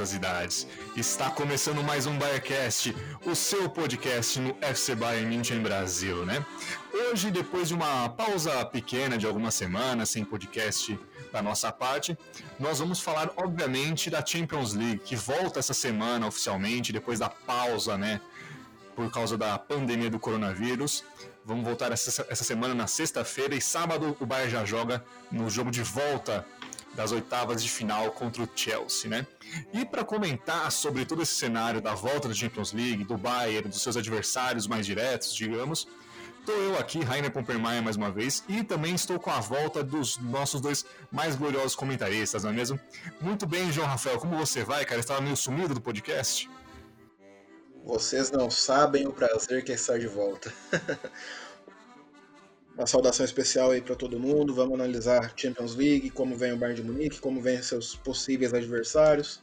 Todas as idades. Está começando mais um Bayercast, o seu podcast no FC Bayern München Brasil, né? Hoje, depois de uma pausa pequena de algumas semanas sem podcast da nossa parte, nós vamos falar, obviamente, da Champions League, que volta essa semana oficialmente, depois da pausa, né? Por causa da pandemia do coronavírus. Vamos voltar essa, essa semana na sexta-feira e sábado o Bayern já joga no jogo de volta das oitavas de final contra o Chelsea, né? E para comentar sobre todo esse cenário da volta da Champions League, do Bayern, dos seus adversários mais diretos, digamos, estou eu aqui, Rainer Pompermaia, mais uma vez, e também estou com a volta dos nossos dois mais gloriosos comentaristas, não é mesmo? Muito bem, João Rafael, como você vai, cara? Estava meio sumido do podcast? Vocês não sabem o prazer que é estar de volta. Uma saudação especial aí para todo mundo. Vamos analisar Champions League, como vem o Bayern de Munique, como vem seus possíveis adversários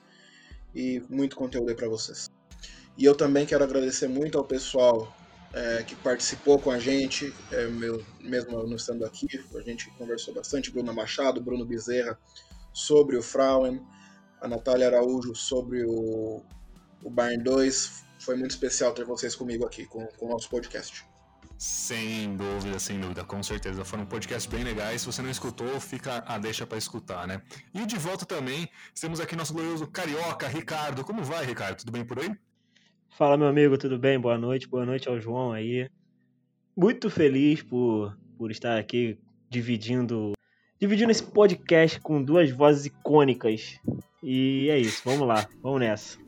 e muito conteúdo aí para vocês. E eu também quero agradecer muito ao pessoal é, que participou com a gente, é, meu, mesmo não estando aqui, a gente conversou bastante, Bruno Machado, Bruno Bezerra sobre o Frauen, a Natália Araújo sobre o, o Bayern 2. Foi muito especial ter vocês comigo aqui com, com o nosso podcast. Sem dúvida, sem dúvida, com certeza. Foram podcasts bem legais. Se você não escutou, fica a deixa para escutar, né? E de volta também, temos aqui nosso glorioso carioca, Ricardo. Como vai, Ricardo? Tudo bem por aí? Fala, meu amigo, tudo bem? Boa noite, boa noite ao João aí. Muito feliz por, por estar aqui dividindo, dividindo esse podcast com duas vozes icônicas. E é isso, vamos lá, vamos nessa.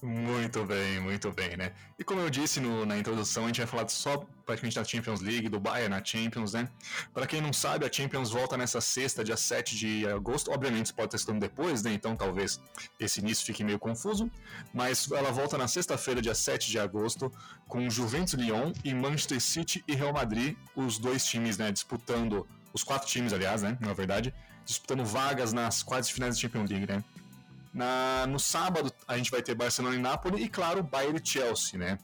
Muito bem, muito bem, né? E como eu disse no, na introdução, a gente vai falar só praticamente da Champions League, do Bayern na Champions, né? Para quem não sabe, a Champions volta nessa sexta, dia 7 de agosto. Obviamente, você pode estar estudando depois, né? Então talvez esse início fique meio confuso. Mas ela volta na sexta-feira, dia 7 de agosto, com Juventus Lyon e Manchester City e Real Madrid, os dois times, né? Disputando, os quatro times, aliás, né? Na verdade, disputando vagas nas quartas finais da Champions League, né? Na, no sábado, a gente vai ter Barcelona e Napoli e, claro, Bayern e Chelsea, né?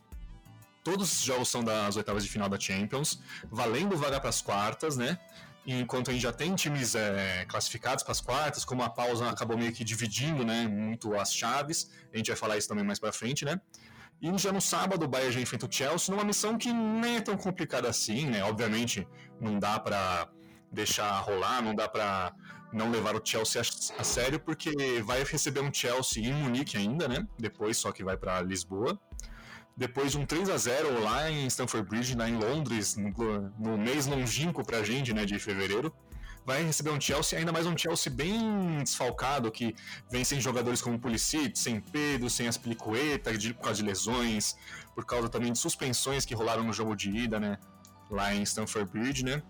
Todos os jogos são das oitavas de final da Champions, valendo vaga para as quartas, né? Enquanto a gente já tem times é, classificados para as quartas, como a pausa acabou meio que dividindo, né, muito as chaves, a gente vai falar isso também mais para frente, né? E já no sábado o Bayern já enfrenta o Chelsea numa missão que nem é tão complicada assim, né? Obviamente não dá para deixar rolar, não dá para não levar o Chelsea a, a, sério, porque vai receber um Chelsea em Munique ainda, né? Depois, só que vai para Lisboa. Depois de um 3 a 0 lá em Stamford Bridge, lá em Londres, no, no mês longínquo pra gente, né, de fevereiro. Vai receber um Chelsea, ainda mais um Chelsea bem desfalcado, que vem sem jogadores como Pulisic, sem Pedro, sem Aspilicueta, por causa de lesões, por causa também de suspensões que rolaram no jogo de ida, né? Lá em Stamford Bridge, né?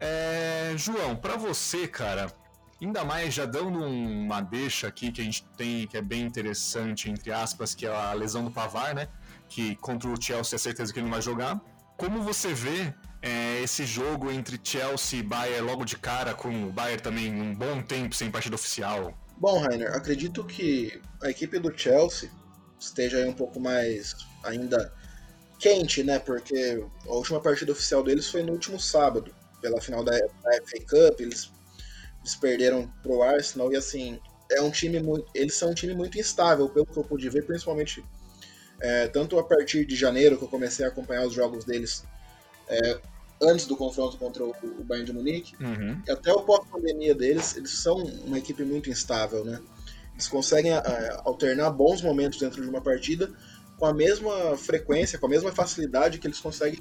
É, João, para você, cara, Ainda mais já dando uma deixa aqui que a gente tem, que é bem interessante, entre aspas, que é a lesão do Pavar, né? Que contra o Chelsea é certeza que ele não vai jogar. Como você vê é, esse jogo entre Chelsea e Bayern logo de cara, com o Bayern também um bom tempo sem partida oficial? Bom, Rainer, acredito que a equipe do Chelsea esteja aí um pouco mais ainda quente, né? Porque a última partida oficial deles foi no último sábado, pela final da, FA Cup. Eles eles perderam pro Arsenal e assim, é um time muito. Eles são um time muito instável, pelo que eu pude ver, principalmente é, tanto a partir de janeiro, que eu comecei a acompanhar os jogos deles é, antes do confronto contra o, o Bayern de Munique, uhum. até o pós-pandemia deles, eles são uma equipe muito instável, né? Eles conseguem é, alternar bons momentos dentro de uma partida com a mesma frequência, com a mesma facilidade que eles conseguem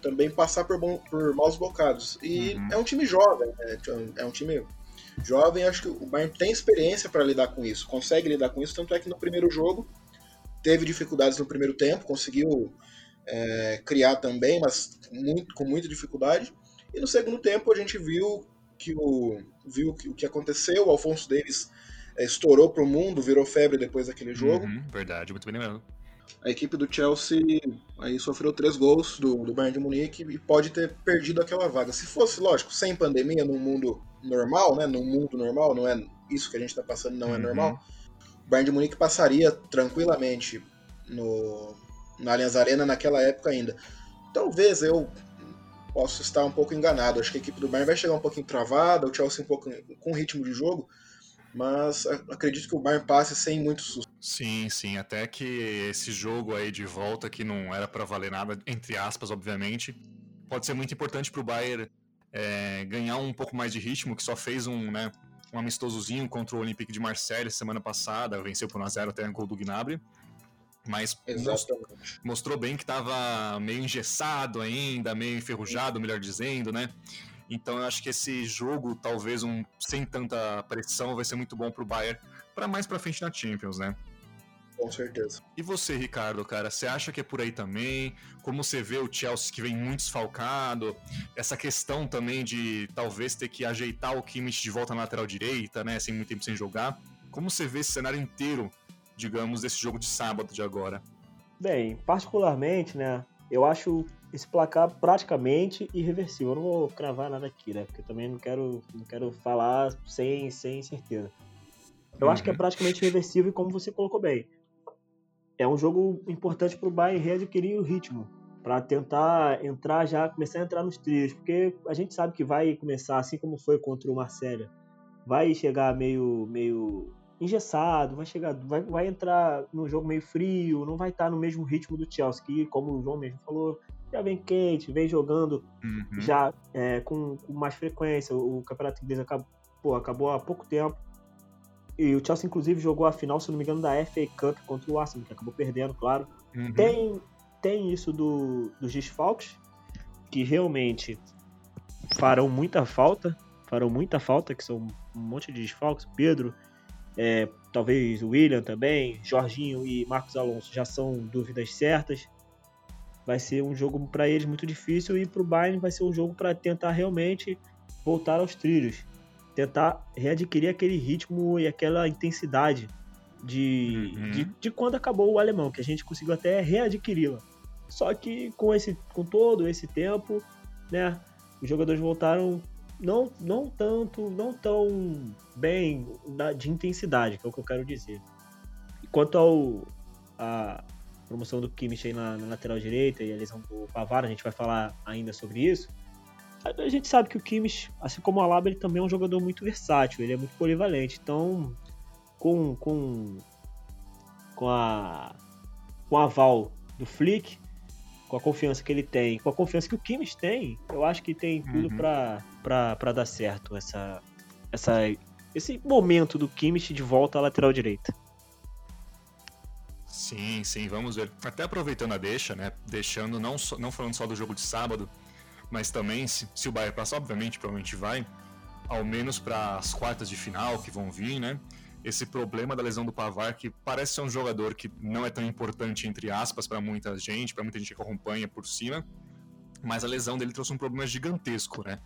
também passar por, bom, por maus bocados. E uhum. é um time jovem, né? é um time jovem, acho que o Bayern tem experiência para lidar com isso, consegue lidar com isso, tanto é que no primeiro jogo teve dificuldades no primeiro tempo, conseguiu é, criar também, mas muito, com muita dificuldade. E no segundo tempo a gente viu que o, viu que, o que aconteceu, o Alfonso Davis é, estourou para o mundo, virou febre depois daquele jogo. Uhum, verdade, muito bem lembrado. A equipe do Chelsea aí sofreu três gols do, do Bayern de Munique e pode ter perdido aquela vaga. Se fosse, lógico, sem pandemia, num mundo normal, né? Num mundo normal, não é isso que a gente está passando, não é uhum. normal. O Bayern de Munique passaria tranquilamente no, na Allianz Arena naquela época ainda. Talvez eu possa estar um pouco enganado. Acho que a equipe do Bayern vai chegar um pouquinho travada, o Chelsea um pouco com ritmo de jogo, mas acredito que o Bayern passe sem muito susto. Sim, sim, até que esse jogo aí de volta que não era para valer nada, entre aspas, obviamente, pode ser muito importante para o Bayern é, ganhar um pouco mais de ritmo, que só fez um, né, um amistosozinho contra o Olympique de Marseille semana passada, venceu por 1x0 até o gol do Gnabry. Mas mostrou bem que estava meio engessado ainda, meio enferrujado, melhor dizendo, né? Então eu acho que esse jogo, talvez um sem tanta pressão, vai ser muito bom pro Bayern para mais para frente na Champions, né? Com certeza. E você, Ricardo, cara, você acha que é por aí também? Como você vê o Chelsea que vem muito desfalcado? Essa questão também de talvez ter que ajeitar o Kimmich de volta na lateral direita, né? Sem muito tempo sem jogar. Como você vê esse cenário inteiro, digamos, desse jogo de sábado de agora? Bem, particularmente, né? Eu acho esse placar praticamente irreversível. Eu não vou cravar nada aqui, né? Porque também não quero, não quero falar sem, sem certeza. Eu uhum. acho que é uhum. praticamente irreversível, como você colocou bem. É um jogo importante para o Bayern readquirir o ritmo, para tentar entrar já, começar a entrar nos trilhos, porque a gente sabe que vai começar, assim como foi contra o Marcelo, vai chegar meio, meio engessado, vai chegar, vai, vai entrar no jogo meio frio, não vai estar no mesmo ritmo do Chelsea, que, como o João mesmo falou, já vem quente, vem jogando uhum. já é, com, com, mais frequência. O, campeonato inglês acabou, pô, acabou há pouco tempo. E o Chelsea, inclusive, jogou a final, se não me engano, da FA Cup contra o Arsenal, que acabou perdendo, claro. Uhum. Tem, tem isso do, dos desfalques, que realmente farão muita falta. Farão muita falta, que são um monte de desfalques. Pedro, é, talvez o William também, Jorginho e Marcos Alonso já são dúvidas certas vai ser um jogo para eles muito difícil e para o Bayern vai ser um jogo para tentar realmente voltar aos trilhos, tentar readquirir aquele ritmo e aquela intensidade de, uhum. de, de, quando acabou o alemão, que a gente conseguiu até readquiri-la. Só que com esse com todo esse tempo, né, os jogadores voltaram não não tanto, não tão bem de intensidade, que é o que eu quero dizer. Quanto ao a, promoção do Kimmich aí na, na, lateral direita e a lesão do Pavar, a gente vai falar ainda sobre isso. A gente sabe que o Kimmich, assim como o Alaba, ele também é um jogador muito versátil, ele é muito polivalente. Então, com, com, com a com a aval do Flick, com a confiança que ele tem, com a confiança que o Kimmich tem, eu acho que tem tudo uhum. para dar certo essa, essa, esse momento do Kimmich de volta à lateral direita. Sim, sim, vamos ver. Até aproveitando a deixa, né? Deixando, não, só, não falando só do jogo de sábado, mas também, se, se o Bayern passar, obviamente, provavelmente vai, ao menos para as quartas de final que vão vir, né? Esse problema da lesão do Pavar, que parece ser um jogador que não é tão importante, entre aspas, para muita gente, para muita gente que acompanha por cima, mas a lesão dele trouxe um problema gigantesco, né?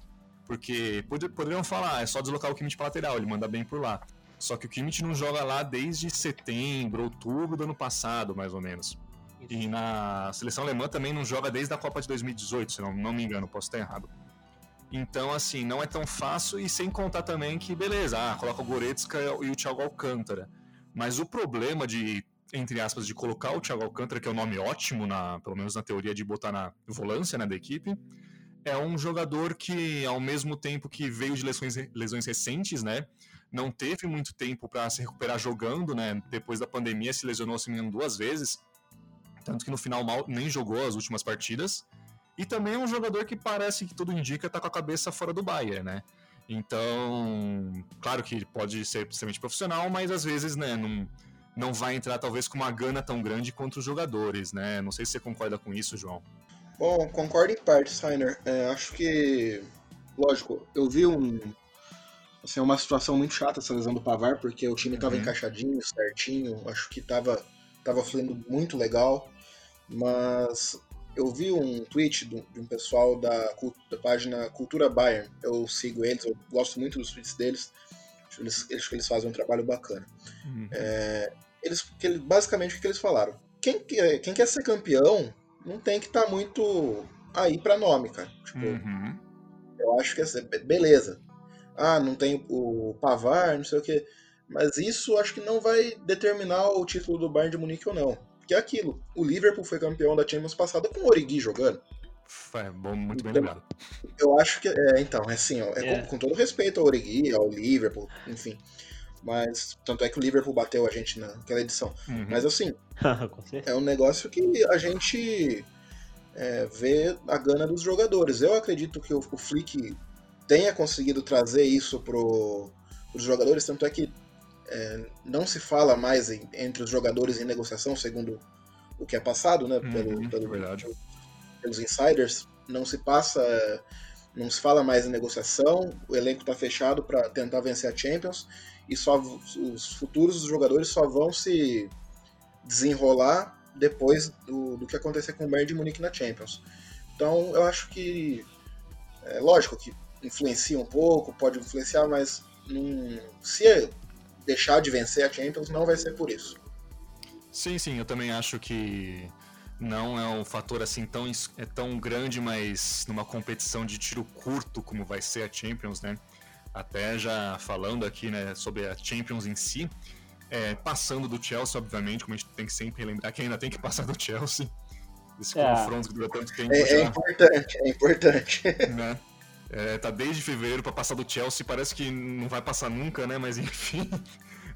Porque poderiam falar, ah, é só deslocar o Kimmich para lateral, ele manda bem por lá. Só que o Kimmich não joga lá desde setembro, outubro do ano passado, mais ou menos. Isso. E na seleção alemã também não joga desde a Copa de 2018, se não, não me engano, posso estar errado. Então, assim, não é tão fácil e sem contar também que, beleza, ah, coloca o Goretzka e o Thiago Alcântara. Mas o problema de, entre aspas, de colocar o Thiago Alcântara, que é um nome ótimo, na, pelo menos na teoria de botar na volância né, da equipe, é um jogador que, ao mesmo tempo que veio de lesões, lesões recentes, né, não teve muito tempo para se recuperar jogando, né? Depois da pandemia se lesionou se assim, duas vezes, tanto que no final mal nem jogou as últimas partidas. E também é um jogador que parece que tudo indica tá com a cabeça fora do Bayern, né? Então, claro que pode ser extremamente profissional, mas às vezes, né, não, não vai entrar talvez com uma gana tão grande quanto os jogadores, né? Não sei se você concorda com isso, João. Bom, concordo em parte, Steiner. É, acho que, lógico, eu vi um, Assim, é uma situação muito chata essa lesão do Pavar, porque o time estava uhum. encaixadinho, certinho, acho que estava tava fluindo muito legal, mas eu vi um tweet de um pessoal da, da, página Cultura Bayern, eu sigo eles, eu gosto muito dos tweets deles, acho que eles, eles fazem um trabalho bacana. Uhum. É, eles, basicamente o que eles falaram? quem, quem quer ser campeão não tem que estar tá muito aí para nome, cara. Tipo, uhum. eu acho que é beleza. Ah, não tem o Pavar, não sei o que. Mas isso acho que não vai determinar o título do Bayern de Munique ou não. Que é aquilo. O Liverpool foi campeão da Champions passada com o Origi jogando. É bom, muito bem lembrado. Eu acho que. É, então, é assim, ó, é, é. Com, com, todo respeito ao Origi, ao Liverpool, enfim. Mas. Tanto é que o Liverpool bateu a gente naquela edição. Uhum. Mas assim. é um negócio que a gente é, vê a gana dos jogadores. Eu acredito que o, o Flick tenha conseguido trazer isso pro, os jogadores, tanto é que é, não se fala mais em, entre os jogadores em negociação, segundo o que é passado, né, pelo, uhum, pelo, verdade. pelos insiders, não se passa, não se fala mais em negociação, o elenco está fechado para tentar vencer a Champions e só os futuros dos jogadores só vão se desenrolar depois do, do que acontecer com o Bayern de Munique na Champions. Então eu acho que é lógico que influencia um pouco, pode influenciar, mas não, se deixar de vencer a Champions, não vai ser por isso. Sim, sim, eu também acho que não é um fator assim tão, é tão grande, mas numa competição de tiro curto como vai ser a Champions, né? Até já falando aqui, né, sobre a Champions em si, é, passando do Chelsea, obviamente, como a gente tem que sempre lembrar que ainda tem que passar do Chelsea. Esse é. confronto que dura tanto tempo. É, é importante, é importante. Né? É, tá desde fevereiro para passar do Chelsea, parece que não vai passar nunca, né? Mas enfim.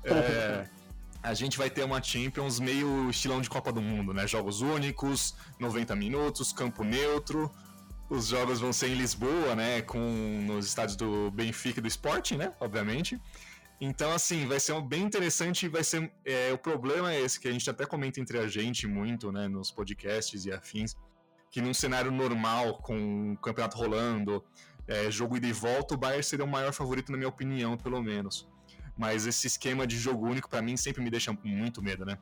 É, a gente vai ter uma Champions meio estilão de Copa do Mundo, né? Jogos únicos, 90 minutos, campo neutro. Os jogos vão ser em Lisboa, né? Com nos estádios do Benfica e do Sporting, né? Obviamente. Então, assim, vai ser bem interessante. Vai ser. É, o problema é esse que a gente até comenta entre a gente muito, né? Nos podcasts e afins. Que num cenário normal, com o campeonato rolando, é, jogo e volta, o Bayern seria o maior favorito, na minha opinião, pelo menos. Mas esse esquema de jogo único, para mim, sempre me deixa muito medo, né?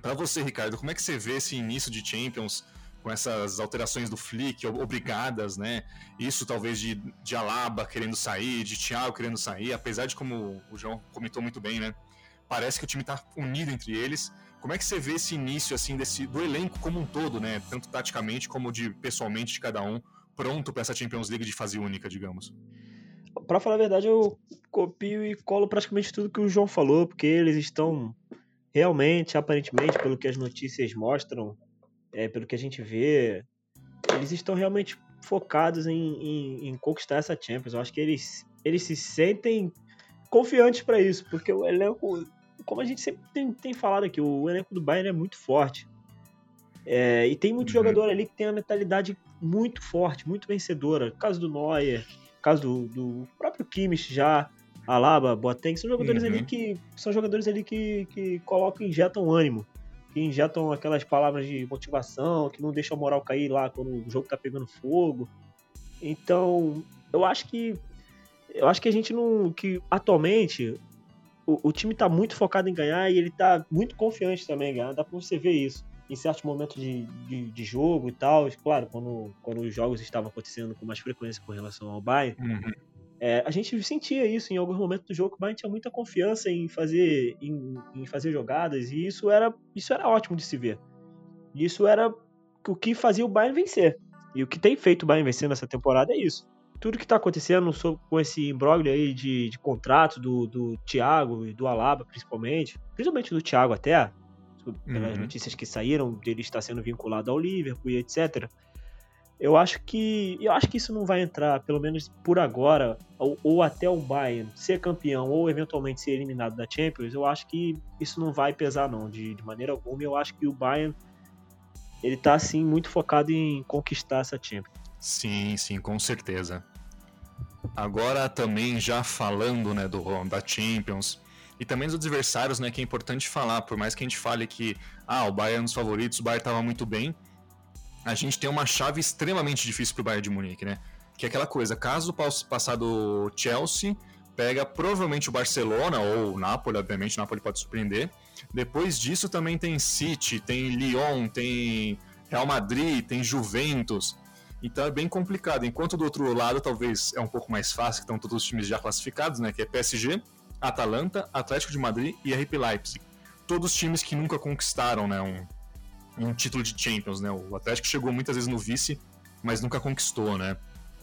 Para você, Ricardo, como é que você vê esse início de Champions com essas alterações do Flick obrigadas, né? Isso talvez de, de Alaba querendo sair, de Thiago querendo sair, apesar de como o João comentou muito bem, né? Parece que o time tá unido entre eles. Como é que você vê esse início assim desse do elenco como um todo, né? Tanto taticamente como de pessoalmente de cada um pronto para essa Champions League de fase única, digamos? Para falar a verdade, eu copio e colo praticamente tudo que o João falou, porque eles estão realmente, aparentemente, pelo que as notícias mostram, é, pelo que a gente vê, eles estão realmente focados em, em, em conquistar essa Champions. Eu acho que eles, eles se sentem confiantes para isso, porque o elenco, como a gente sempre tem, tem falado aqui, o elenco do Bayern é muito forte. É, e tem muito uhum. jogador ali que tem a mentalidade muito forte, muito vencedora. Caso do Neuer, caso do, do próprio Kimmich já, Alaba, Boateng, são jogadores uhum. ali que são jogadores ali que, que colocam, injetam ânimo, que injetam aquelas palavras de motivação, que não deixam a moral cair lá quando o jogo tá pegando fogo. Então, eu acho que eu acho que a gente não que atualmente o, o time tá muito focado em ganhar e ele tá muito confiante também em ganhar, dá para você ver isso em certos momentos de, de, de, jogo e tal. Claro, quando, quando os jogos estavam acontecendo com mais frequência com relação ao Bayern, uhum. é, a gente sentia isso em alguns momentos do jogo. O Bayern tinha muita confiança em fazer, em, em, fazer jogadas e isso era, isso era ótimo de se ver. Isso era o que fazia o Bayern vencer. E o que tem feito o Bayern vencer nessa temporada é isso. Tudo que está acontecendo com esse imbróglio aí de, de contrato do, do Thiago e do Alaba, principalmente, principalmente do Thiago até, pelas uhum. notícias que saíram dele estar sendo vinculado ao Liverpool e etc. Eu acho que eu acho que isso não vai entrar, pelo menos por agora, ou, ou, até o Bayern ser campeão ou eventualmente ser eliminado da Champions. Eu acho que isso não vai pesar não, de, de maneira alguma. Eu acho que o Bayern ele tá assim muito focado em conquistar essa Champions. Sim, sim, com certeza. Agora também já falando, né, do da Champions, e também dos adversários, né, que é importante falar, por mais que a gente fale que ah, o Bayern é um dos favoritos, o Bayern estava muito bem, a gente tem uma chave extremamente difícil para o Bayern de Munique, né? Que é aquela coisa, caso passar do Chelsea, pega provavelmente o Barcelona ou o Napoli, obviamente, o Napoli pode surpreender. Depois disso também tem City, tem Lyon, tem Real Madrid, tem Juventus. Então é bem complicado. Enquanto do outro lado talvez é um pouco mais fácil, que estão todos os times já classificados, né? Que é PSG, Atalanta, Atlético de Madrid e RP Leipzig. Todos times que nunca conquistaram né, um, um título de Champions, né? O Atlético chegou muitas vezes no vice, mas nunca conquistou, né?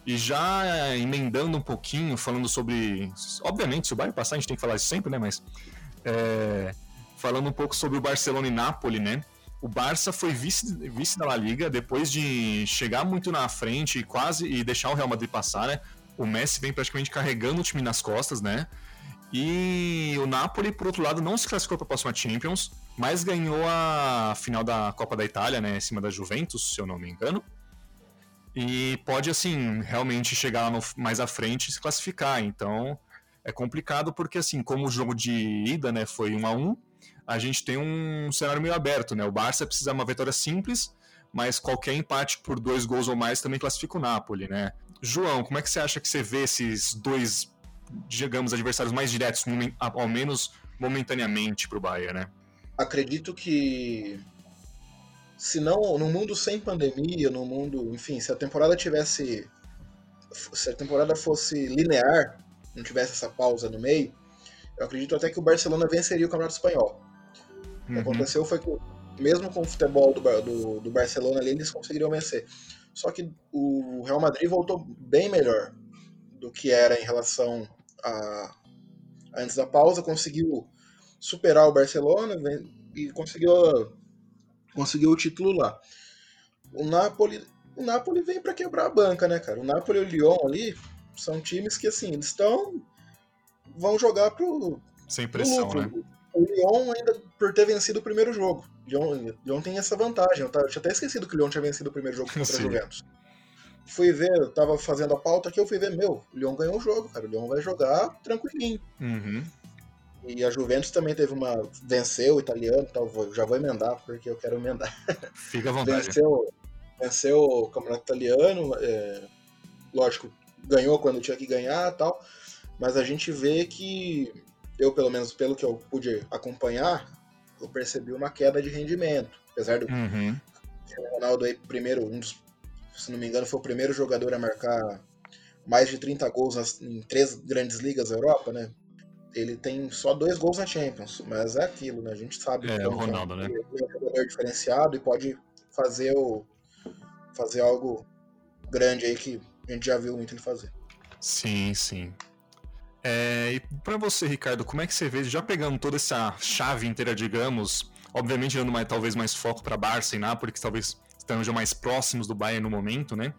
E já emendando um pouquinho, falando sobre. Obviamente, se o Bayern passar, a gente tem que falar isso sempre, né? Mas. É, falando um pouco sobre o Barcelona e Napoli, né? O Barça foi vice, vice da La Liga depois de chegar muito na frente e quase e deixar o Real Madrid passar, né? O Messi vem praticamente carregando o time nas costas, né? E o Napoli, por outro lado, não se classificou para a próxima Champions, mas ganhou a final da Copa da Itália, né, em cima da Juventus, se eu não me engano. E pode, assim, realmente chegar no, mais à frente e se classificar. Então, é complicado porque, assim, como o jogo de ida, né, foi 1 a 1 a gente tem um cenário meio aberto, né? O Barça precisa de uma vitória simples, mas qualquer empate por dois gols ou mais também classifica o Napoli, né? João, como é que você acha que você vê esses dois, digamos, adversários mais diretos, ao menos momentaneamente para o Bayern, né? Acredito que se não no mundo sem pandemia, no mundo, enfim, se a temporada tivesse se a temporada fosse linear, não tivesse essa pausa no meio, eu acredito até que o Barcelona venceria o Campeonato Espanhol. O que uhum. aconteceu foi que, mesmo com o futebol do, do, do Barcelona ali, eles conseguiriam vencer. Só que o Real Madrid voltou bem melhor do que era em relação a antes da pausa, conseguiu superar o Barcelona e conseguiu conseguiu o título lá. O Napoli, o Napoli vem para quebrar a banca, né, cara? O Napoli e o Lyon ali são times que assim, eles estão vão jogar pro sem pressão, pro né? O Lyon ainda por ter vencido o primeiro jogo. Lyon, Lyon tem essa vantagem. Eu, tinha até esquecido que o Lyon tinha vencido o primeiro jogo contra o Juventus. Fui ver, eu tava fazendo a pauta aqui, eu fui ver, meu, o Lyon ganhou o jogo, cara. O Lyon vai jogar tranquilinho. Uhum. E a Juventus também teve uma. Venceu o italiano, tal, vou, já vou emendar, porque eu quero emendar. Fica à vontade. Venceu, venceu o campeonato italiano, é, lógico, ganhou quando tinha que ganhar tal. Mas a gente vê que, eu pelo menos pelo que eu pude acompanhar, eu percebi uma queda de rendimento. Apesar do uhum. o Ronaldo aí, primeiro, um dos, se não me engano, foi o primeiro jogador a marcar mais de 30 gols nas, em três grandes ligas da Europa, né? Ele tem só dois gols na Champions, mas é aquilo, né? A gente sabe é, que Ronaldo, é um, né? é um jogador diferenciado e pode fazer o fazer algo grande aí que a gente já viu muito ele fazer. Sim, sim. É, e para você, Ricardo, como é que você vê, já pegando toda essa chave inteira, digamos, obviamente dando mais, talvez mais foco para Barça e Nápoles, que talvez estejam mais próximos do Bayern no momento, né?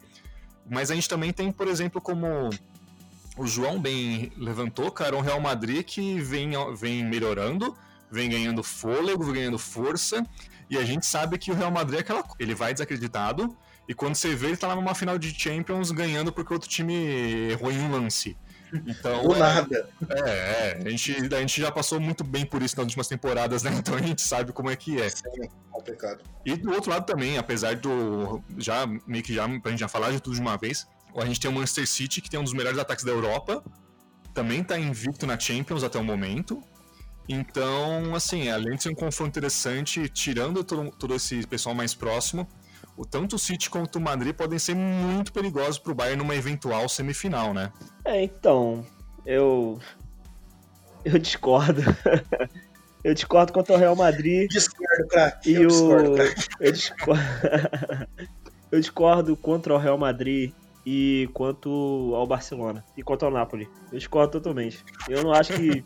Mas a gente também tem, por exemplo, como o João bem levantou, cara, um Real Madrid que vem, vem melhorando, vem ganhando fôlego, vem ganhando força, e a gente sabe que o Real Madrid é aquela ele vai desacreditado, e quando você vê, ele tá lá numa final de Champions ganhando porque outro time errou em um lance. Então, Do é, nada. É, é, a gente, a gente já passou muito bem por isso nas últimas temporadas, né? Então a gente sabe como é que é. Sim, complicado. E do outro lado também, apesar do. Já, meio que já, pra gente já falar de tudo de uma vez, a gente tem o Manchester City, que tem um dos melhores ataques da Europa, também tá invicto na Champions até o momento. Então, assim, além de ser um confronto interessante, tirando todo, todo esse pessoal mais próximo, o tanto o City quanto o Madrid podem ser muito perigosos para o Bayern numa eventual semifinal, né? É, então, eu eu discordo. eu discordo quanto ao Real Madrid. Discordo, craque. E eu o discordo, eu discordo. eu discordo quanto ao Real Madrid e quanto ao Barcelona e quanto ao Napoli. Eu discordo totalmente. Eu não acho que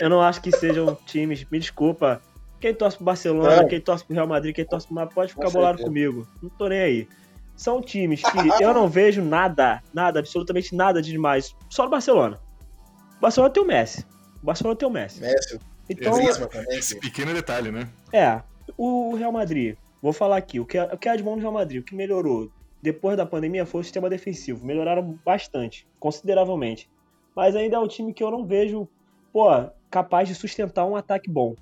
eu não acho que sejam times, me desculpa, quem torce pro Barcelona, é. quem torce pro Real Madrid, quem torce pro Madrid, pode ficar bolado comigo. Não tô nem aí. São times que eu não vejo nada, nada, absolutamente nada de demais. Só no Barcelona. O Barcelona tem o Messi. O Barcelona tem o Messi. Messi. Então, esse pequeno detalhe, né? É. O Real Madrid, vou falar aqui, o que, é, o que é de bom no Real Madrid, o que melhorou depois da pandemia foi o sistema defensivo. Melhoraram bastante, consideravelmente. Mas ainda é um time que eu não vejo, pô, capaz de sustentar um ataque bom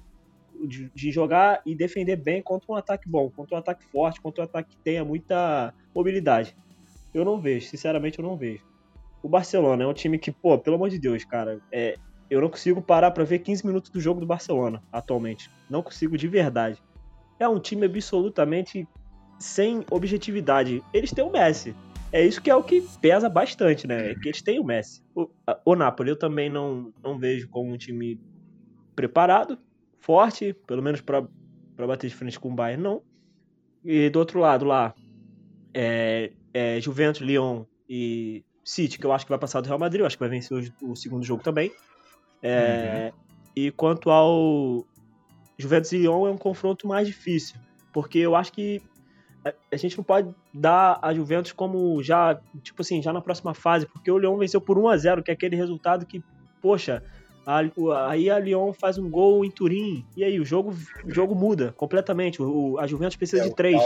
de, de, jogar e defender bem contra um ataque bom, contra um ataque forte, contra um ataque que tenha muita mobilidade. Eu não vejo, sinceramente eu não vejo. O Barcelona é um time que, pô, pelo amor de Deus, cara, é, eu não consigo parar para ver 15 minutos do jogo do Barcelona atualmente. Não consigo de verdade. É um time absolutamente sem objetividade. Eles têm o Messi. É isso que é o que pesa bastante, né? É que eles têm o Messi. O, o Napoli eu também não, não vejo como um time preparado forte, pelo menos para bater de frente com o Bayern, não. E do outro lado lá, é, é Juventus, Lyon e City, que eu acho que vai passar do Real Madrid, eu acho que vai vencer o, o segundo jogo também. É, uhum. E quanto ao Juventus e Lyon, é um confronto mais difícil, porque eu acho que a gente não pode dar a Juventus como já, tipo assim, já na próxima fase, porque o Lyon venceu por 1 a 0 que é aquele resultado que, poxa, a, aí a Lyon faz um gol em Turim, e aí o jogo, o jogo muda completamente. O, a Juventus precisa é, de três.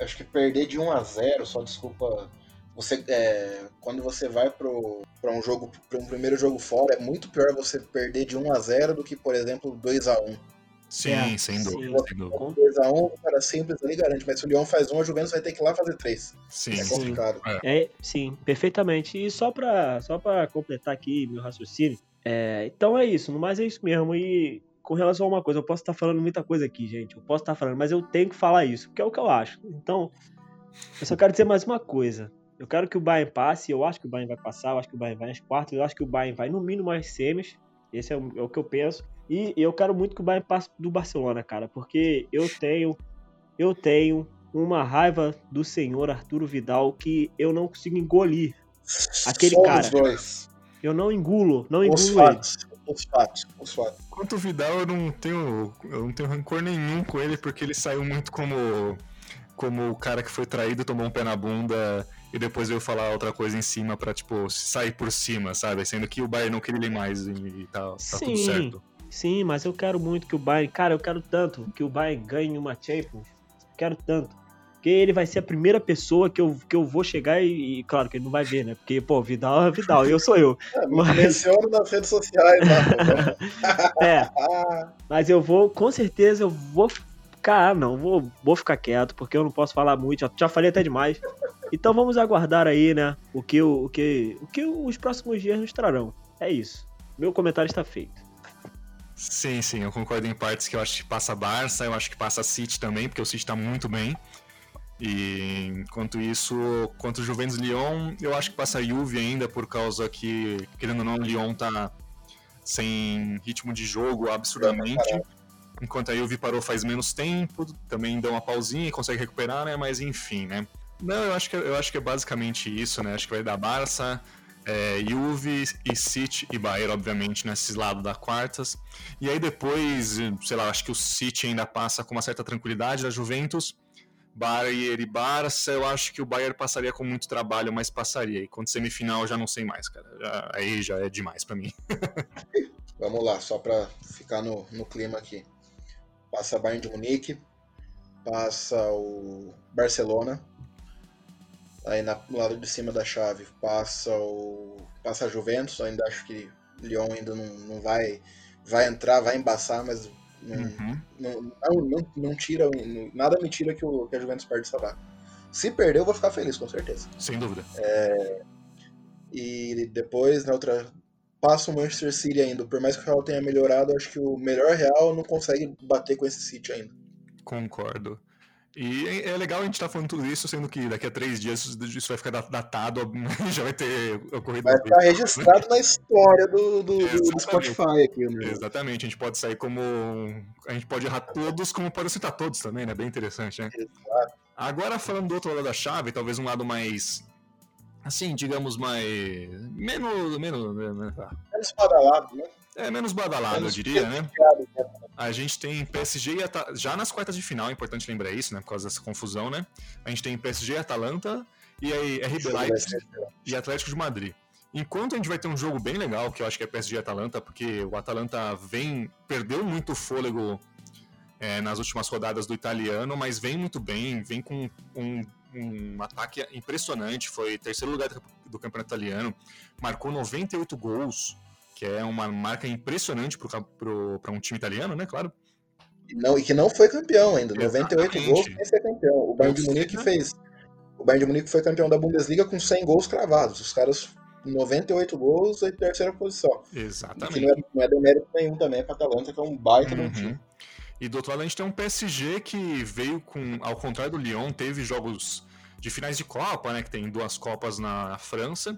Acho que perder de 1 a 0 só desculpa. Você, é, quando você vai para um jogo, para um primeiro jogo fora, é muito pior você perder de 1 a 0 do que, por exemplo, 2 a 1 Sim, é, sem dúvida. Sim. Sem dúvida. 2x1, um, cara simples ali garante, mas se o Lyon faz um, a Juventus vai ter que ir lá fazer três. Sim. É complicado. Sim, é, sim perfeitamente. E só pra, só pra completar aqui meu raciocínio, é, então é isso, no mais é isso mesmo. E com relação a uma coisa, eu posso estar falando muita coisa aqui, gente. Eu posso estar falando, mas eu tenho que falar isso, porque é o que eu acho. Então, eu só quero dizer mais uma coisa. Eu quero que o Bayern passe, eu acho que o Bayern vai passar, eu acho que o Bayern vai nas quartas, eu acho que o Bayern vai no mínimo às semis. Esse é o, é o que eu penso. E eu quero muito que o Bayern passe do Barcelona, cara, porque eu tenho eu tenho uma raiva do senhor Arturo Vidal que eu não consigo engolir. Aquele Somos cara. Dois. Eu não engulo, não engulo os fatos. Os fatos, os fatos. Quanto o Vidal, eu não tenho, eu não tenho rancor nenhum com ele porque ele saiu muito como como o cara que foi traído, tomou um pé na bunda e depois veio falar outra coisa em cima pra, tipo, sair por cima, sabe? Sendo que o Bayern não queria ele mais e, e tá, tá tudo certo. Sim, mas eu quero muito que o Bayern. Cara, eu quero tanto que o Bayern ganhe uma Champions. Quero tanto. Porque ele vai ser a primeira pessoa que eu, que eu vou chegar e, e claro que ele não vai ver, né? Porque, pô, Vidal é Vidal, e eu sou eu. É, mas... Menciona nas redes sociais, né? é. Mas eu vou, com certeza, eu vou ficar. Não, vou, vou ficar quieto, porque eu não posso falar muito. Já, já falei até demais. Então vamos aguardar aí, né? O que, o, que, o que os próximos dias nos trarão. É isso. Meu comentário está feito. Sim, sim, eu concordo em partes que eu acho que passa Barça, eu acho que passa City também, porque o City está muito bem. E enquanto isso, quanto o Juventus Lyon, eu acho que passa a Juve ainda, por causa que, querendo ou não, o Lyon tá sem ritmo de jogo absurdamente. Enquanto a Juve parou faz menos tempo, também deu uma pausinha e consegue recuperar, né? Mas enfim, né? Não, eu acho que, eu acho que é basicamente isso, né? Acho que vai dar Barça, é, Juve e City e Bayern, obviamente, nesses lados da quartas. E aí depois, sei lá, acho que o City ainda passa com uma certa tranquilidade da Juventus. Bayern e Barça, eu acho que o Bayern passaria com muito trabalho, mas passaria. E quando semifinal, eu já não sei mais, cara. Já, aí já é demais para mim. Vamos lá, só para ficar no, no clima aqui. Passa Bayern de Munique, passa o Barcelona, Aí na, no lado de cima da chave passa o passa a Juventus, ainda acho que Lyon ainda não, não vai vai entrar, vai embaçar, mas uhum. não, não, não, tira, nada me tira que, o, que a Juventus perde essa vaga. Se perder, eu vou ficar feliz, com certeza. Sem dúvida. É, e depois, na outra, passa o Manchester City ainda. Por mais que o Real tenha melhorado, acho que o melhor Real não consegue bater com esse City ainda. Concordo. E é, é legal a gente estar tá falando tudo isso, sendo que daqui a três dias isso vai ficar datado, já vai ter ocorrido. Vai ficar registrado na história do, do, do, Spotify aqui. Né? Exatamente, a gente pode sair como. A gente pode errar todos, como pode citar todos também, né? Bem interessante, né? Exato. Agora falando do outro lado da chave, talvez um lado mais. Assim, digamos, mais. Menos. Menos, menos badalado, né? É, menos badalado, menos eu diria, né? A gente tem PSG e Atalanta. Já nas quartas de final, é importante lembrar isso, né? Por causa dessa confusão, né? A gente tem PSG e Atalanta e aí RB Leipzig e Atlético de Madrid. Enquanto a gente vai ter um jogo bem legal, que eu acho que é PSG e Atalanta, porque o Atalanta vem. perdeu muito fôlego é, nas últimas rodadas do italiano, mas vem muito bem, vem com um, um ataque impressionante. Foi terceiro lugar do campeonato italiano, marcou 98 gols que é uma marca impressionante para um time italiano, né? Claro. Não, e que não foi campeão ainda. Exatamente. 98 gols sem ser campeão. O Bayern de Munique fez. O Bayern de Munique foi campeão da Bundesliga com 100 gols cravados. Os caras 98 gols e terceira posição. Exatamente. Que não é, não é demérito nenhum também para Atalanta, que é um baita uhum. time. E do outro lado a gente tem um PSG que veio com, ao contrário do Lyon, teve jogos de finais de Copa, né? Que tem duas Copas na França.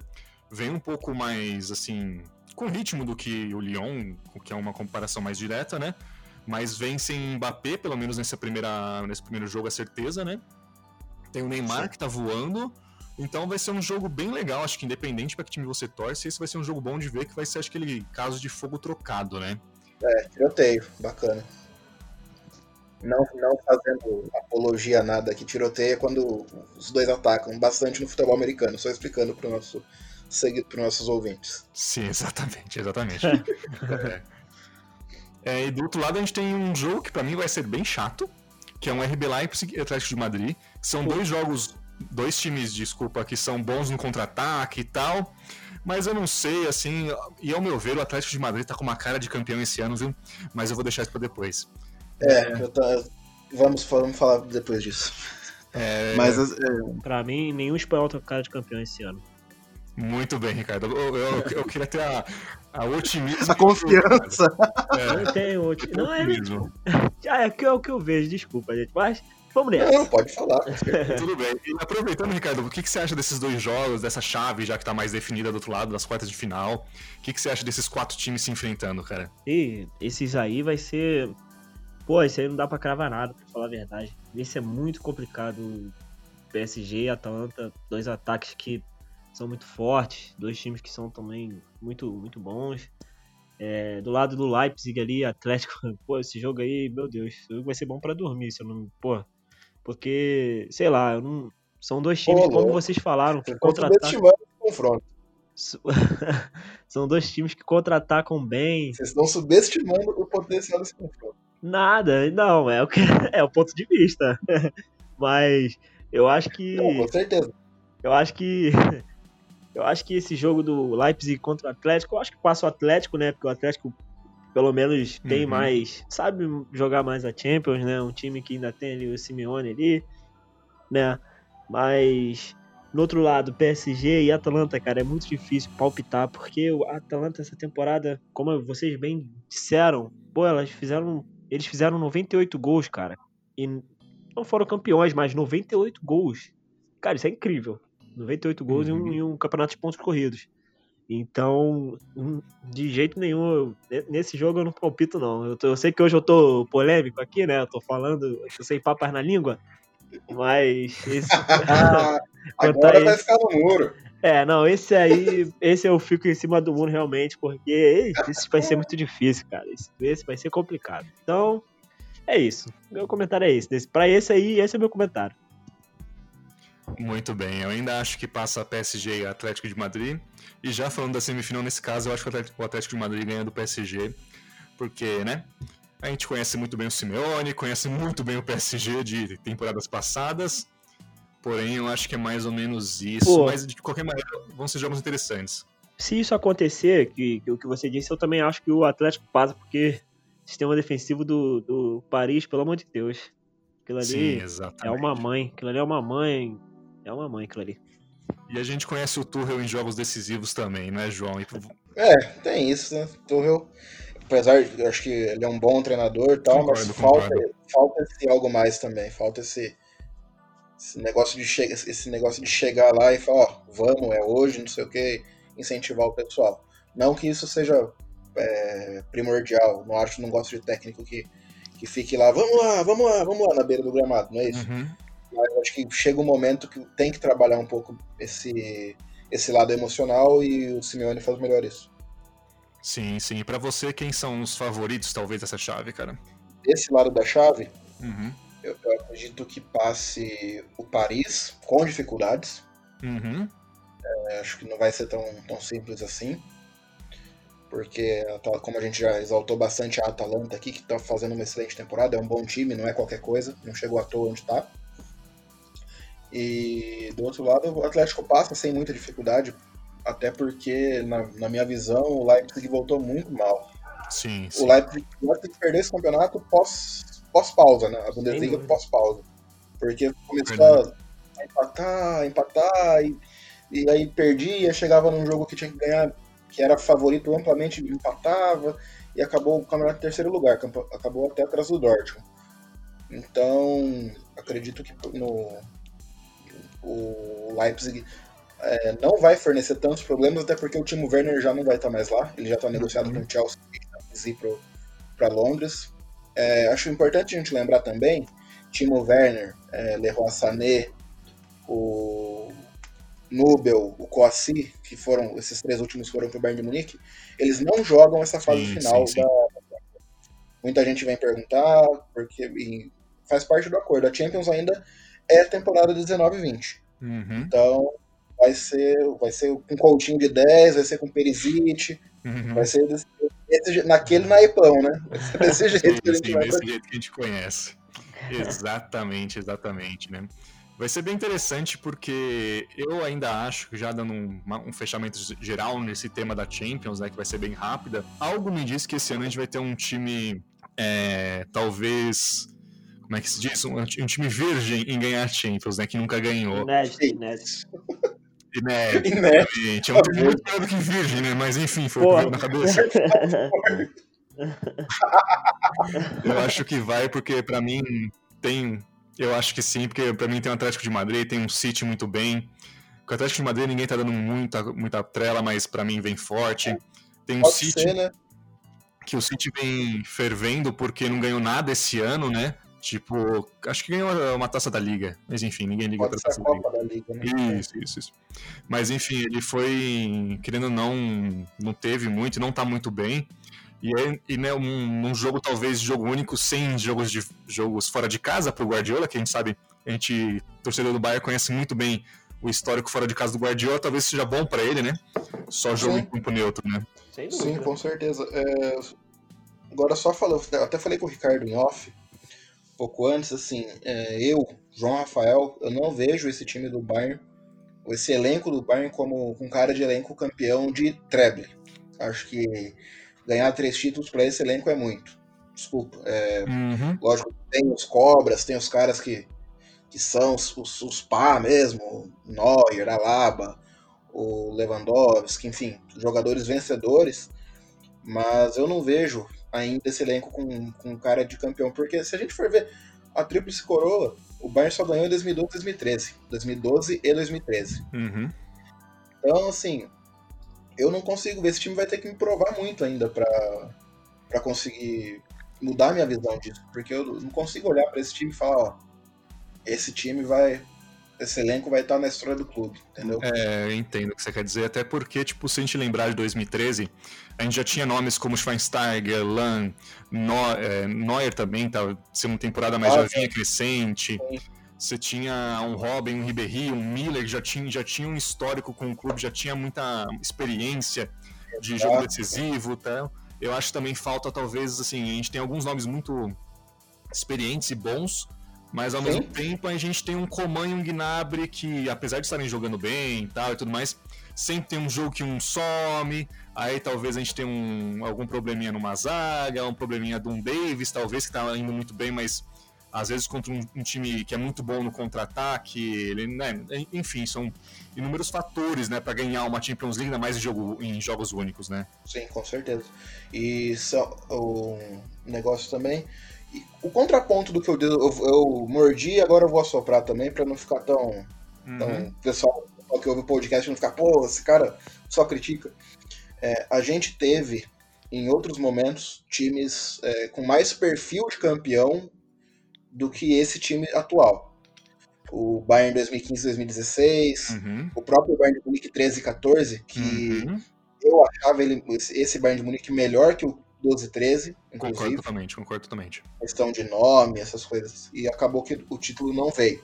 Vem um pouco mais, assim, com ritmo do que o Lyon, que é uma comparação mais direta, né? mas vem sem Mbappé, pelo menos nessa primeira, nesse primeiro jogo, é certeza, né? Tem o Neymar Sim. que tá voando. Então vai ser um jogo bem legal, acho que independente para que time você torce, esse vai ser um jogo bom de ver, que vai ser acho aquele caso de fogo trocado, né? É, tiroteio, bacana. Não, não fazendo apologia a nada aqui, tiroteio é quando os dois atacam bastante no futebol americano, só explicando para nosso seguido para nossos ouvintes. Sim, exatamente, exatamente. é. É, e do outro lado a gente tem um jogo que para mim vai ser bem chato, que é um RB Leipzig e Atlético de Madrid. São dois jogos, dois times, desculpa, que são bons no contra-ataque e tal. Mas eu não sei, assim, e ao meu ver, o Atlético de Madrid tá com uma cara de campeão esse ano, viu? Mas eu vou deixar isso pra depois. É, é... Tô... vamos, vamos falar depois disso. É... Mas é... pra mim, nenhum espanhol tá com cara de campeão esse ano. Muito bem, Ricardo. Eu, eu, eu queria ter a, a otimismo. A confiança. É. Não tem otimismo. Não é, é, é, é o que eu vejo, desculpa, gente. Mas vamos nessa. Não, pode falar. Tudo bem. E aproveitando, Ricardo, o que, que você acha desses dois jogos, dessa chave já que tá mais definida do outro lado, das quartas de final? O que, que você acha desses quatro times se enfrentando, cara? E esses aí vai ser. Pô, esse aí não dá pra cravar nada, pra falar a verdade. Esse é muito complicado. PSG e Atalanta, dois ataques que são muito fortes, dois times que são também muito, muito bons. É, do lado do Leipzig ali, Atlético, pô, esse jogo aí, meu Deus, esse jogo vai ser bom para dormir, se eu não, pô, porque, sei lá, eu não, são dois times, pô, como vocês falaram, que contra-atacam. confronto. são dois times que contra-atacam bem. Vocês estão subestimando o potencial desse confronto. Nada, não, é o que é o ponto de vista. Mas eu acho que. Não, com certeza. Eu acho que eu acho que esse jogo do Leipzig contra o Atlético, eu acho que passa o Atlético, né? Porque o Atlético, pelo menos, tem uhum. mais. Sabe jogar mais a Champions, né? Um time que ainda tem ali o Simeone ali, né? Mas. No outro lado, PSG e Atalanta, cara, é muito difícil palpitar, porque o Atalanta essa temporada, como vocês bem disseram, pô, elas fizeram. Eles fizeram 98 gols, cara. E não foram campeões, mas 98 gols. Cara, isso é incrível. 98 gols uhum. em, um, em um campeonato de pontos corridos. Então, de jeito nenhum, nesse jogo eu não palpito, não. Eu, tô, eu, sei que hoje eu tô polêmico aqui, né? Eu tô falando, eu sei papas na língua, mas. Esse... Agora vai ficar no muro. É, não, esse aí, esse eu fico em cima do muro realmente, porque esse vai ser muito difícil, cara. Esse, esse vai ser complicado. Então, é isso. Meu comentário é esse. Para esse aí, esse é meu comentário. Muito bem, eu ainda acho que passa a PSG e Atlético de Madrid. E já falando da semifinal, nesse caso, eu acho que o Atlético de Madrid ganha do PSG, porque, né? A gente conhece muito bem o Simeone, conhece muito bem o PSG de temporadas passadas. Porém, eu acho que é mais ou menos isso. Pô, mas de qualquer maneira, vão ser jogos interessantes. Se isso acontecer, que, que o que você disse, eu também acho que o Atlético passa, porque sistema defensivo do, do Paris, pelo amor de Deus. Aquilo ali Sim, é uma mãe. Aquilo ali é uma mãe é uma mãe aquilo ali. E a gente conhece o Tuchel em jogos decisivos também, né, João? É, tem isso, né? Tuchel, apesar de eu acho que ele é um bom treinador e tal, concordo, mas falta, falta esse algo mais também. Falta esse, esse negócio de chegar, esse negócio de chegar lá e falar, ó, vamos, é hoje, não sei o que, incentivar o pessoal. Não que isso seja é, primordial, não acho, não gosto de técnico que, que fique lá, vamos lá, vamos lá, vamos lá na beira do gramado, não é isso? Uhum. Acho que chega um momento que tem que trabalhar um pouco esse, esse lado emocional e o Simeone faz melhor isso. Sim, sim. E pra você, quem são os favoritos, talvez, dessa chave, cara? Esse lado da chave, uhum. eu, eu, acredito que passe o Paris com dificuldades. Uhum. É, acho que não vai ser tão, tão simples assim. Porque, como a gente já exaltou bastante a Atalanta aqui, que está fazendo uma excelente temporada, é um bom time, não é qualquer coisa, não chegou à toa onde está. E do outro lado, o Atlético passa sem muita dificuldade, até porque, na, na minha visão, o Leipzig voltou muito mal. Sim, sim. O Leipzig tem que perder esse campeonato pós, pós-pausa, né? A Bundesliga pós-pausa. Porque começou a empatar, empatar, e, e aí perdia, chegava num jogo que tinha que ganhar, que era favorito amplamente, empatava, e acabou o campeonato em terceiro lugar, acabou até atrás do Dortmund. Então, acredito que no, o Leipzig é, não vai fornecer tantos problemas, até porque o Timo Werner já não vai estar mais lá, ele já está negociado uhum. com o Chelsea para ir para Londres. É, acho importante a gente lembrar também, Timo Werner, é, Leroy Sané, o Nubel, o Coassi, que foram, esses três últimos foram pro Bayern de Munique, eles não jogam essa fase sim, final sim, sim. da. Muita gente vem perguntar, porque faz parte do acordo. A Champions ainda é temporada 19-20. Uhum. Então, vai ser, vai ser com Coutinho de 10, vai ser com Perisic, uhum. vai ser desse, desse, naquele naipão, né? Desse jeito que a gente sim, desse jeito que a gente conhece. Exatamente, exatamente, né? Vai ser bem interessante porque eu ainda acho que já dando um, um, fechamento geral nesse tema da Champions, né, que vai ser bem rápida, algo me diz que esse ano a gente vai ter um time é, talvez como é que se diz? Um, um, time virgem em ganhar Champions, né? Que nunca ganhou. Inédito, inédito. Inédito, exatamente. É um time muito pior do que virgem, né? Mas enfim, foi Pô. o que veio na cabeça. eu acho que vai, porque para mim tem. Eu acho que sim, porque para mim tem o Atlético de Madrid, tem um City muito bem. Com o Atlético de Madrid ninguém tá dando muita, muita trela, mas para mim vem forte. Tem um Pode City. Ser, né? Que o City vem fervendo porque não ganhou nada esse ano, né? Tipo, acho que ganhou uma taça da liga. Mas enfim, ninguém liga Pode pra taça da liga. da liga. né? Isso, isso, isso. Mas enfim, ele foi, querendo ou não, não teve muito, não tá muito bem. E, é, e né, um, um, jogo talvez jogo único sem jogos de jogos fora de casa pro Guardiola, que a gente sabe, a gente, torcedor do Bayern, conhece muito bem o histórico fora de casa do Guardiola, talvez seja bom para ele, né? Só jogo Sim. em campo neutro, né? Sim, com certeza. É... Agora só falando, até falei com o Ricardo em off, pouco antes, assim, é, eu, João Rafael, eu não vejo esse time do Bayern, esse elenco do Bayern como um cara de elenco campeão de treble. Acho que ganhar três títulos para esse elenco é muito. Desculpa. É, uhum. Lógico, tem os cobras, tem os caras que, que são os, os, os pá mesmo, Neuer, Alaba, o Lewandowski, enfim, jogadores vencedores, mas eu não vejo ainda esse elenco com, com cara de campeão. Porque se a gente for ver a Tríplice Coroa, o Bayern só ganhou em 2012 e 2013. 2012 e 2013. Uhum. Então, assim, eu não consigo ver. Esse time vai ter que me provar muito ainda para conseguir mudar minha visão disso. Porque eu não consigo olhar para esse time e falar, ó, esse time vai esse elenco vai estar na história do clube, entendeu? É, eu entendo o que você quer dizer, até porque, tipo, se a gente lembrar de 2013, a gente já tinha nomes como Schweinsteiger, Lan, é, Neuer também, tá sendo uma temporada mais ah, vinha crescente. Sim. Você tinha um Robin, um Ribéry, um Miller, que já tinha, já tinha um histórico com o clube, já tinha muita experiência de jogo decisivo, tá? Eu acho que também falta, talvez, assim, a gente tem alguns nomes muito experientes e bons, mas ao Sim. mesmo tempo a gente tem um Coman e um Gnabry que, apesar de estarem jogando bem e tal e tudo mais, sempre tem um jogo que um some, aí talvez a gente tenha um, algum probleminha numa zaga, um probleminha de um Davis, talvez, que tá indo muito bem, mas às vezes contra um, um time que é muito bom no contra-ataque, ele, né, enfim, são inúmeros fatores, né, para ganhar uma Champions League, ainda mais em, jogo, em jogos únicos, né? Sim, com certeza. E só um negócio também, o contraponto do que eu, eu, eu mordi, agora eu vou assoprar também, para não ficar tão. Uhum. tão pessoal que ouve o podcast não ficar, pô, esse cara só critica. É, a gente teve, em outros momentos, times é, com mais perfil de campeão do que esse time atual. O Bayern 2015-2016, uhum. o próprio Bayern de Munique 13 e 14, que uhum. eu achava ele, esse Bayern de Munique melhor que o 12, 13, inclusive. Concordo totalmente, concordo totalmente. Questão de nome, essas coisas. E acabou que o título não veio.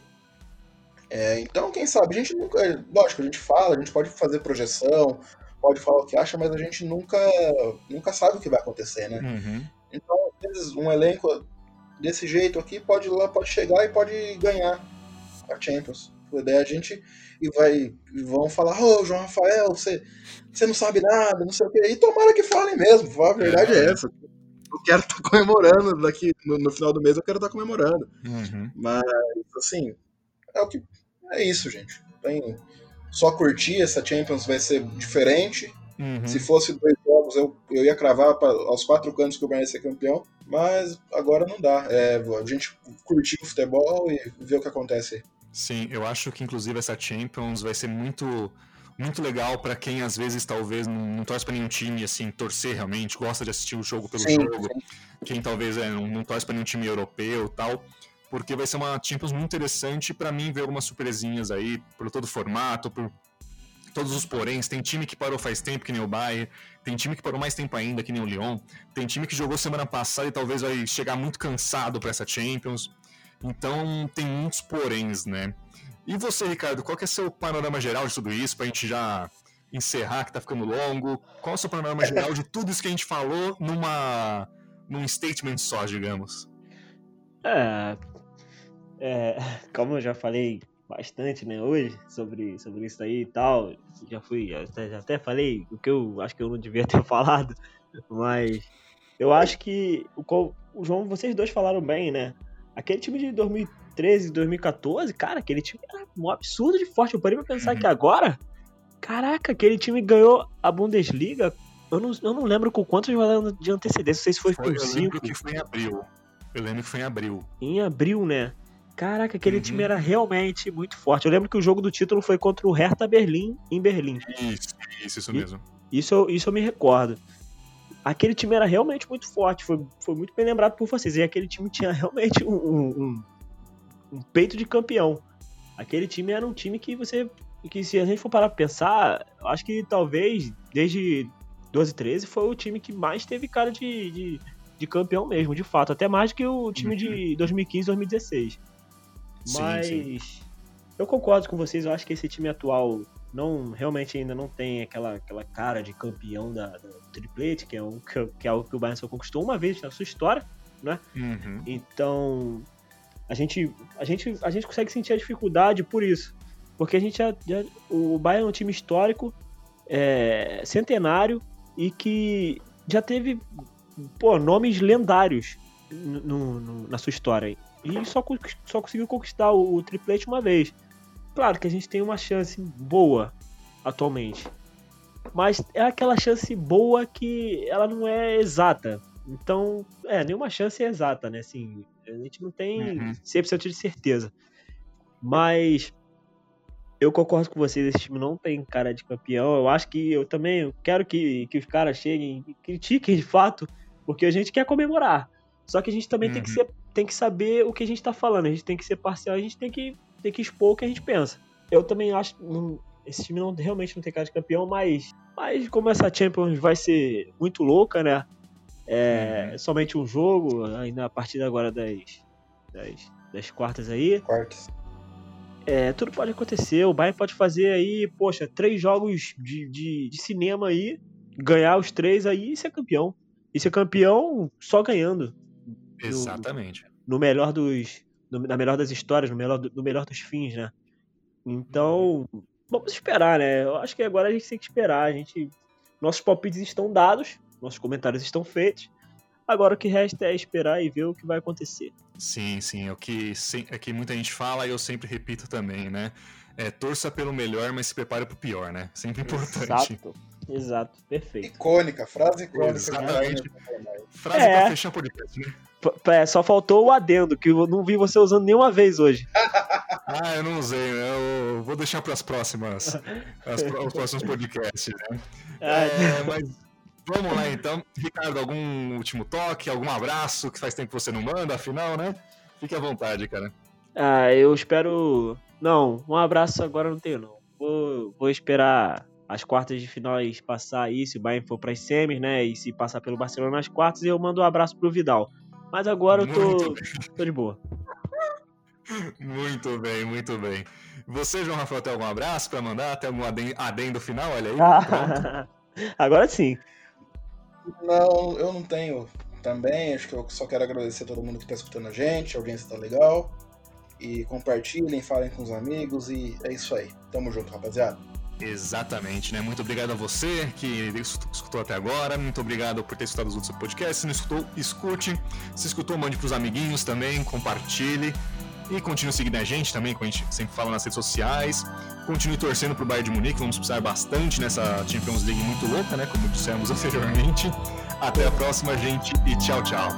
É, então, quem sabe, a gente nunca. Lógico, a gente fala, a gente pode fazer projeção, pode falar o que acha, mas a gente nunca, nunca sabe o que vai acontecer, né? Uhum. Então, às vezes, um elenco desse jeito aqui pode lá, pode chegar e pode ganhar a Champions. Daí a gente e vai e vão falar, ô oh, João Rafael, você, você não sabe nada, não sei o quê. E tomara que falem mesmo, a verdade é, é essa. Eu quero estar tá comemorando daqui no, no, final do mês, eu quero estar tá comemorando. Uhum. Mas, assim, é o que. É isso, gente. Tem, só curtir essa Champions vai ser diferente. Uhum. Se fosse dois jogos, eu, eu ia cravar pra, aos quatro cantos que o Bayern ia ser campeão. Mas agora não dá. É, a gente curtir o futebol e ver o que acontece. Sim, eu acho que inclusive essa Champions vai ser muito muito legal para quem às vezes talvez não, não torce para nenhum time, assim, torcer realmente, gosta de assistir o jogo pelo sim, jogo, sim. quem talvez é, não, não torce para nenhum time europeu tal, porque vai ser uma Champions muito interessante para mim ver algumas surpresinhas aí, por todo o formato, por todos os poréns. Tem time que parou faz tempo, que nem o Bayern. Tem time que parou mais tempo ainda, que nem o Lyon. Tem time que jogou semana passada e talvez vai chegar muito cansado para essa Champions. Então tem muitos poréns, né? E você, Ricardo, qual que é seu panorama geral de tudo isso, pra gente já encerrar, que tá ficando longo? Qual é o seu panorama geral de tudo isso que a gente falou numa, num statement só, digamos? É, é, como eu já falei bastante, né, hoje, sobre, sobre isso aí e tal, já fui, até, já até falei o que eu acho que eu não devia ter falado, mas eu acho que o, o João, vocês dois falaram bem, né? Aquele time de 2013, 2014, cara, aquele time era um absurdo de forte. Eu parei pra pensar uhum. que agora, caraca, aquele time ganhou a Bundesliga. Eu não, eu não lembro com quantos rodadas de antecedência, não sei se foi, foi com 5. Eu lembro que foi em abril. Eu lembro que foi em abril. Em abril, né? Caraca, aquele uhum. time era realmente muito forte. Eu lembro que o jogo do título foi contra o Hertha Berlim, em Berlim. Isso, isso, isso mesmo. Isso, isso eu me recordo aquele time era realmente muito forte, foi, foi muito bem lembrado por vocês. E aquele time tinha realmente um, um, um, peito de campeão. Aquele time era um time que você. que se a gente for parar pra pensar, acho que talvez desde 12 13 foi o time que mais teve cara de, de, de campeão mesmo, de fato. Até mais do que o time de 2015 uhum. 2016. Mas. Sim, sim. Eu concordo com vocês, eu acho que esse time atual não realmente ainda não tem aquela, aquela cara de campeão da, da triplete, que é, um, que é algo que o Bayern só conquistou uma vez na sua história, né? Uhum. Então, a gente, a, gente, a gente consegue sentir a dificuldade por isso. Porque a gente já, já o Bayern é um time histórico, é, centenário e que já teve pô, nomes lendários no, no, na sua história. E só, só conseguiu conquistar o, o triplete uma vez. Claro que a gente tem uma chance boa atualmente. Mas é aquela chance boa que ela não é exata. Então, é, nenhuma chance é exata, né? Assim, a gente não tem uhum. 100% de certeza. Mas eu concordo com vocês, esse time não tem cara de campeão. Eu acho que eu também quero que, que os caras cheguem e critiquem de fato, porque a gente quer comemorar. Só que a gente também uhum. tem, que uhum. ser, tem que saber o que a gente tá falando, a gente tem que ser parcial, a gente tem que tem que expor o que a gente pensa. Eu também acho que esse time não, realmente não tem cara de campeão, mas, mas como essa Champions vai ser muito louca, né? É uhum. somente um jogo, ainda a partir agora das, das, das quartas aí. Quartas. É, tudo pode acontecer. O Bayern pode fazer aí, poxa, três jogos de, de, de cinema aí, ganhar os três aí e ser campeão. E ser campeão só ganhando. Exatamente. No, no melhor dos, na melhor das histórias, no melhor, no melhor dos fins, né? Então, vamos esperar, né? Eu acho que agora a gente tem que esperar. A gente, nossos palpites estão dados, nossos comentários estão feitos. Agora o que resta é esperar e ver o que vai acontecer. Sim, sim, é o que, é que muita gente fala e eu sempre repito também, né? É, torça pelo melhor, mas se prepare pro pior, né? Sempre importante. Exato, exato, perfeito. Icônica, frase icônica. Exatamente. Frase é. pra fechar o podcast, né? É, só faltou o adendo, que eu não vi você usando nenhuma vez hoje. ah, eu não usei, eu vou deixar para as próximas, as, os próximos podcasts, né? Ah, é, mas vamos lá então. Ricardo, algum último toque, algum abraço, que faz tempo que você não manda, afinal, né? Fique à vontade, cara. Ah, eu espero. Não, um abraço agora não tenho, não. Vou, vou esperar as quartas de finais passar aí, se o Bayern for para as semis, né? E se passar pelo Barcelona nas quartas, eu mando um abraço pro Vidal. Mas agora eu tô, tô de boa. Muito bem, muito bem. Você, João Rafael, tem algum abraço para mandar? Tem algum adendo final? Olha aí. agora sim. Não, eu não tenho também. Acho que eu só quero agradecer a todo mundo que está escutando a gente. A audiência tá legal. E compartilhem, falem com os amigos. E é isso aí. Tamo junto, rapaziada. Exatamente, né? Muito obrigado a você que escutou até agora. Muito obrigado por ter escutado os outros podcasts. Se não escutou, escute. Se escutou, mande pros amiguinhos também, compartilhe. E continue seguindo a gente também, como a gente sempre fala nas redes sociais. Continue torcendo pro Bayern de Munique, vamos precisar bastante nessa Champions League muito louca, né? Como dissemos anteriormente. Até a próxima, gente, e tchau, tchau.